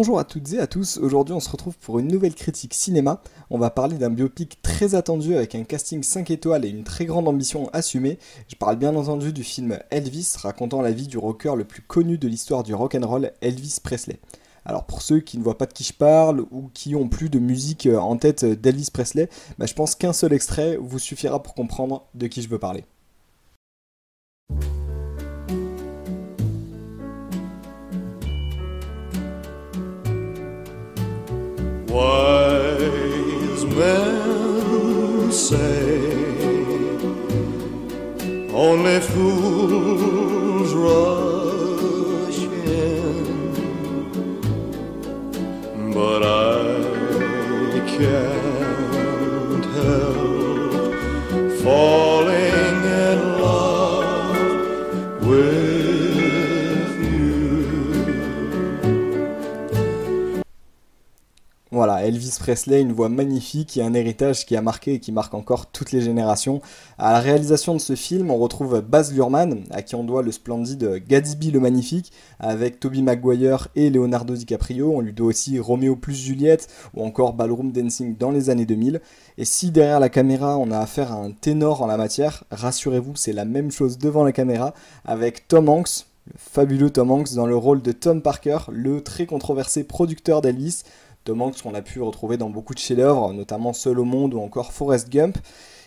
Bonjour à toutes et à tous, aujourd'hui on se retrouve pour une nouvelle critique cinéma. On va parler d'un biopic très attendu avec un casting 5 étoiles et une très grande ambition assumée. Je parle bien entendu du film Elvis, racontant la vie du rocker le plus connu de l'histoire du rock'n'roll, Elvis Presley. Alors pour ceux qui ne voient pas de qui je parle ou qui ont plus de musique en tête d'Elvis Presley, bah, je pense qu'un seul extrait vous suffira pour comprendre de qui je veux parler. Wise men say only fools Elvis Presley, une voix magnifique et un héritage qui a marqué et qui marque encore toutes les générations. À la réalisation de ce film, on retrouve Baz Luhrmann, à qui on doit le splendide Gatsby le Magnifique, avec Tobey Maguire et Leonardo DiCaprio. On lui doit aussi Roméo plus Juliette ou encore Ballroom Dancing dans les années 2000. Et si derrière la caméra, on a affaire à un ténor en la matière, rassurez-vous, c'est la même chose devant la caméra, avec Tom Hanks, le fabuleux Tom Hanks dans le rôle de Tom Parker, le très controversé producteur d'Elvis. Tom Hanks qu'on a pu retrouver dans beaucoup de chefs-d'œuvre, notamment Seul au monde ou encore Forrest Gump.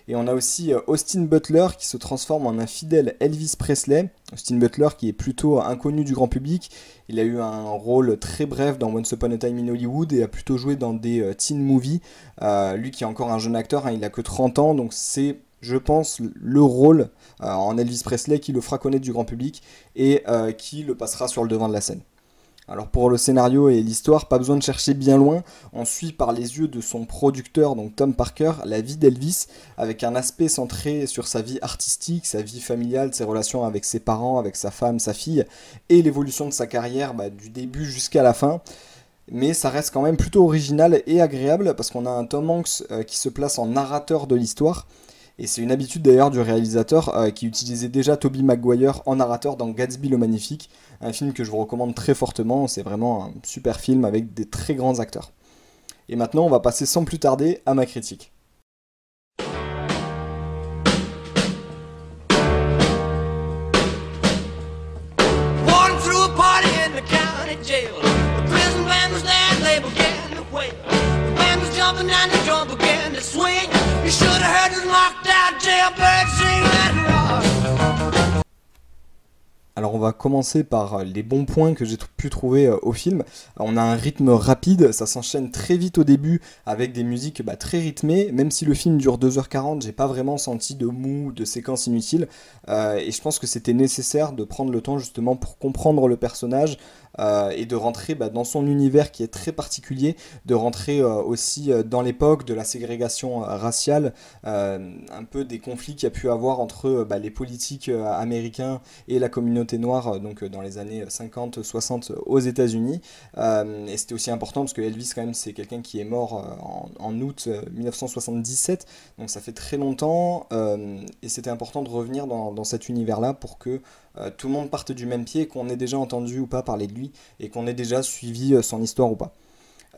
Et on a aussi euh, Austin Butler qui se transforme en un fidèle Elvis Presley. Austin Butler qui est plutôt inconnu du grand public. Il a eu un rôle très bref dans Once Upon a Time in Hollywood et a plutôt joué dans des euh, teen movies. Euh, lui qui est encore un jeune acteur, hein, il a que 30 ans, donc c'est je pense, le rôle en Elvis Presley qui le fera connaître du grand public et qui le passera sur le devant de la scène. Alors pour le scénario et l'histoire, pas besoin de chercher bien loin, on suit par les yeux de son producteur, donc Tom Parker, la vie d'Elvis, avec un aspect centré sur sa vie artistique, sa vie familiale, ses relations avec ses parents, avec sa femme, sa fille, et l'évolution de sa carrière bah, du début jusqu'à la fin. Mais ça reste quand même plutôt original et agréable parce qu'on a un Tom Hanks euh, qui se place en narrateur de l'histoire. Et c'est une habitude d'ailleurs du réalisateur euh, qui utilisait déjà Toby Maguire en narrateur dans Gatsby le Magnifique, un film que je vous recommande très fortement, c'est vraiment un super film avec des très grands acteurs. Et maintenant on va passer sans plus tarder à ma critique. Alors on va commencer par euh, les bons points que j'ai pu trouver euh, au film. On a un rythme rapide, ça s'enchaîne très vite au début avec des musiques bah, très rythmées. Même si le film dure 2h40, j'ai pas vraiment senti de mou, de séquences inutiles. Euh, et je pense que c'était nécessaire de prendre le temps justement pour comprendre le personnage euh, et de rentrer bah, dans son univers qui est très particulier, de rentrer euh, aussi euh, dans l'époque de la ségrégation raciale, un peu des conflits qu'il y a pu avoir entre bah, les politiques américains et la communauté noire donc dans les années 50-60 aux États-Unis. Et c'était aussi important parce que Elvis quand même c'est quelqu'un qui est mort en, août euh, 1977, donc ça fait très longtemps et c'était important de revenir dans, cet univers-là pour que tout le monde parte du même pied, qu'on ait déjà entendu ou pas parler de lui et qu'on ait déjà suivi euh, son histoire ou pas.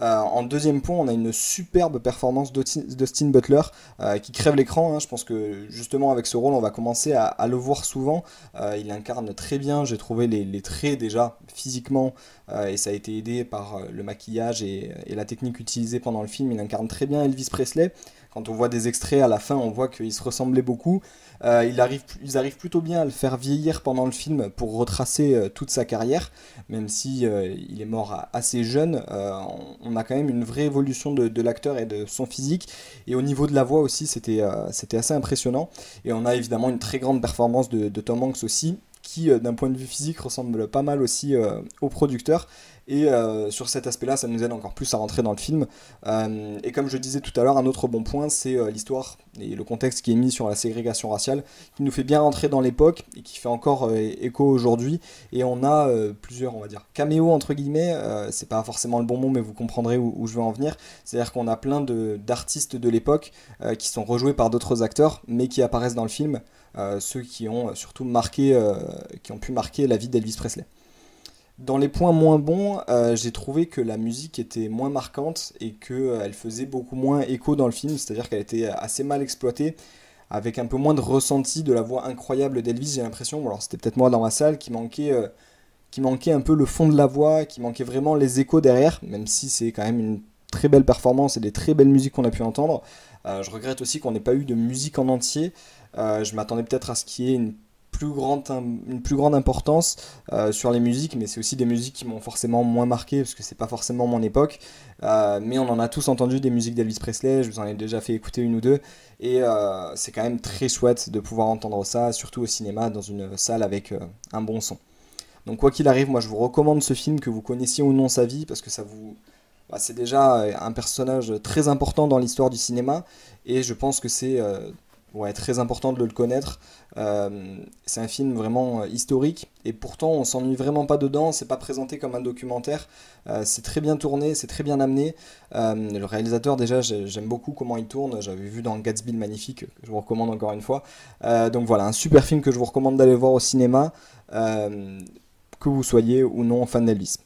Euh, en deuxième point, on a une superbe performance d'Austin Butler euh, qui crève l'écran. hein. Je pense que justement avec ce rôle, on va commencer à, le voir souvent. Il incarne très bien, j'ai trouvé les, traits déjà physiquement et ça a été aidé par le maquillage et la technique utilisée pendant le film. Il incarne très bien Elvis Presley. Quand on voit des extraits à la fin, on voit qu'ils se ressemblaient beaucoup. Euh, ils arrivent plutôt bien à le faire vieillir pendant le film pour retracer euh, toute sa carrière, même si euh, il est mort assez jeune. on, a quand même une vraie évolution de, l'acteur et de son physique. Et au niveau de la voix aussi, c'était assez impressionnant. Et on a évidemment une très grande performance de Tom Hanks aussi, qui euh, d'un point de vue physique ressemble pas mal aussi euh, au producteur. Et euh, sur cet aspect-là, ça nous aide encore plus à rentrer dans le film. Euh, et comme je disais tout à l'heure, un autre bon point, c'est l'histoire et le contexte qui est mis sur la ségrégation raciale, qui nous fait bien rentrer dans l'époque et qui fait encore écho aujourd'hui. Et on a plusieurs, on va dire, caméos entre guillemets. c'est pas forcément le bon mot, mais vous comprendrez où, je veux en venir. C'est-à-dire qu'on a plein d'artistes de, l'époque qui sont rejoués par d'autres acteurs, mais qui apparaissent dans le film. ceux qui ont surtout marqué, qui ont pu marquer la vie d'Elvis Presley. Dans les points moins bons, euh, j'ai trouvé que la musique était moins marquante et qu'elle faisait beaucoup moins écho dans le film, c'est-à-dire qu'elle était assez mal exploitée, avec un peu moins de ressenti de la voix incroyable d'Elvis, j'ai l'impression. Bon, alors c'était peut-être moi dans ma salle qui manquait, euh, qui manquait un peu le fond de la voix, qui manquait vraiment les échos derrière, même si c'est quand même une très belle performance et des très belles musiques qu'on a pu entendre. Euh, je regrette aussi qu'on n'ait pas eu de musique en entier. je m'attendais peut-être à ce qu'il y ait une grande, une plus grande importance euh, sur les musiques, mais c'est aussi des musiques qui m'ont forcément moins marqué, parce que c'est pas forcément mon époque. Euh, mais on en a tous entendu des musiques d'Elvis Presley, je vous en ai déjà fait écouter une ou deux, et euh, c'est quand même très chouette de pouvoir entendre ça, surtout au cinéma, dans une salle avec un bon son. Donc quoi qu'il arrive, moi je vous recommande ce film, que vous connaissiez ou non sa vie, parce que ça vous... Bah, c'est déjà un personnage très important dans l'histoire du cinéma, et je pense que c'est ouais, très important de le connaître. Euh, c'est un film vraiment euh, historique et pourtant on s'ennuie vraiment pas dedans. C'est pas présenté comme un documentaire. Euh, c'est très bien tourné, c'est très bien amené. le réalisateur déjà j'aime beaucoup comment il tourne. J'avais vu dans Gatsby le magnifique, que je vous recommande encore une fois. donc voilà, un super film que je vous recommande d'aller voir au cinéma, que vous soyez ou non fan d'Elvis.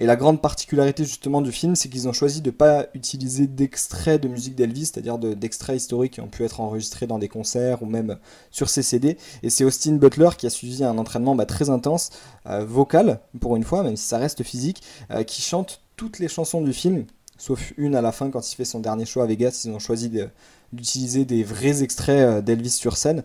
Et la grande particularité justement du film, c'est qu'ils ont choisi de ne pas utiliser d'extraits de musique d'Elvis, c'est-à-dire d'extraits historiques qui ont pu être enregistrés dans des concerts ou même sur ses CD. Et c'est Austin Butler qui a suivi un entraînement bah, très intense, euh, vocal pour une fois, même si ça reste physique, euh, qui chante toutes les chansons du film, sauf une à la fin quand il fait son dernier show à Vegas. Ils ont choisi d'utiliser des vrais extraits euh, d'Elvis sur scène.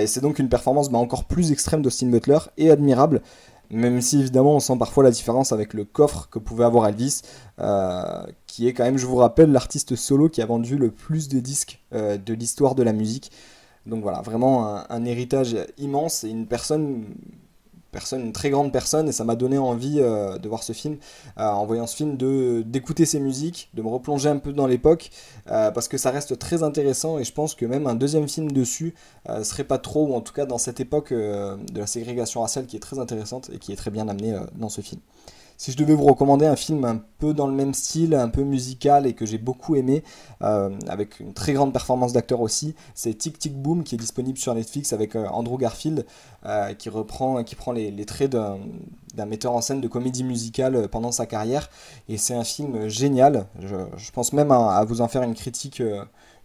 et c'est donc une performance bah, encore plus extrême d'Austin Butler et admirable. Même si évidemment on sent parfois la différence avec le coffre que pouvait avoir Elvis, euh, qui est quand même, je vous rappelle, l'artiste solo qui a vendu le plus de disques euh, de l'histoire de la musique. Donc voilà, vraiment un, héritage immense et une personne personne, une très grande personne, et ça m'a donné envie euh, de voir ce film, euh, en voyant ce film, d'écouter ses musiques, de me replonger un peu dans l'époque, euh, parce que ça reste très intéressant, et je pense que même un deuxième film dessus serait pas trop, ou en tout cas dans cette époque de la ségrégation raciale qui est très intéressante et qui est très bien amenée dans ce film. Si je devais vous recommander un film peu dans le même style, un peu musical et que j'ai beaucoup aimé, euh, avec une très grande performance d'acteur aussi, c'est Tic Tic Boom qui est disponible sur Netflix avec euh, Andrew Garfield euh, qui reprend, qui prend les, traits d'un metteur en scène de comédie musicale pendant sa carrière. Et c'est un film génial. Je, pense même à, vous en faire une critique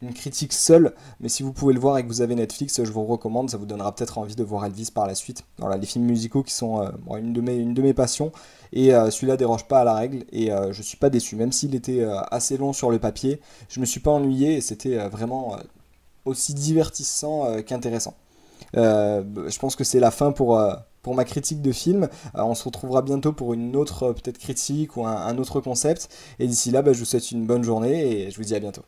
une critique seule, mais si vous pouvez le voir et que vous avez Netflix, je vous recommande, ça vous donnera peut-être envie de voir Elvis par la suite. Voilà, les films musicaux qui sont une, de mes, une de mes passions, et celui-là déroge pas à la règle. Et je suis pas déçu. Même s'il était euh, assez long sur le papier, je me suis pas ennuyé et c'était vraiment aussi divertissant qu'intéressant. je pense que c'est la fin pour, pour ma critique de film. on se retrouvera bientôt pour une autre peut-être critique ou un, autre concept. Et d'ici là, bah, je vous souhaite une bonne journée et je vous dis à bientôt.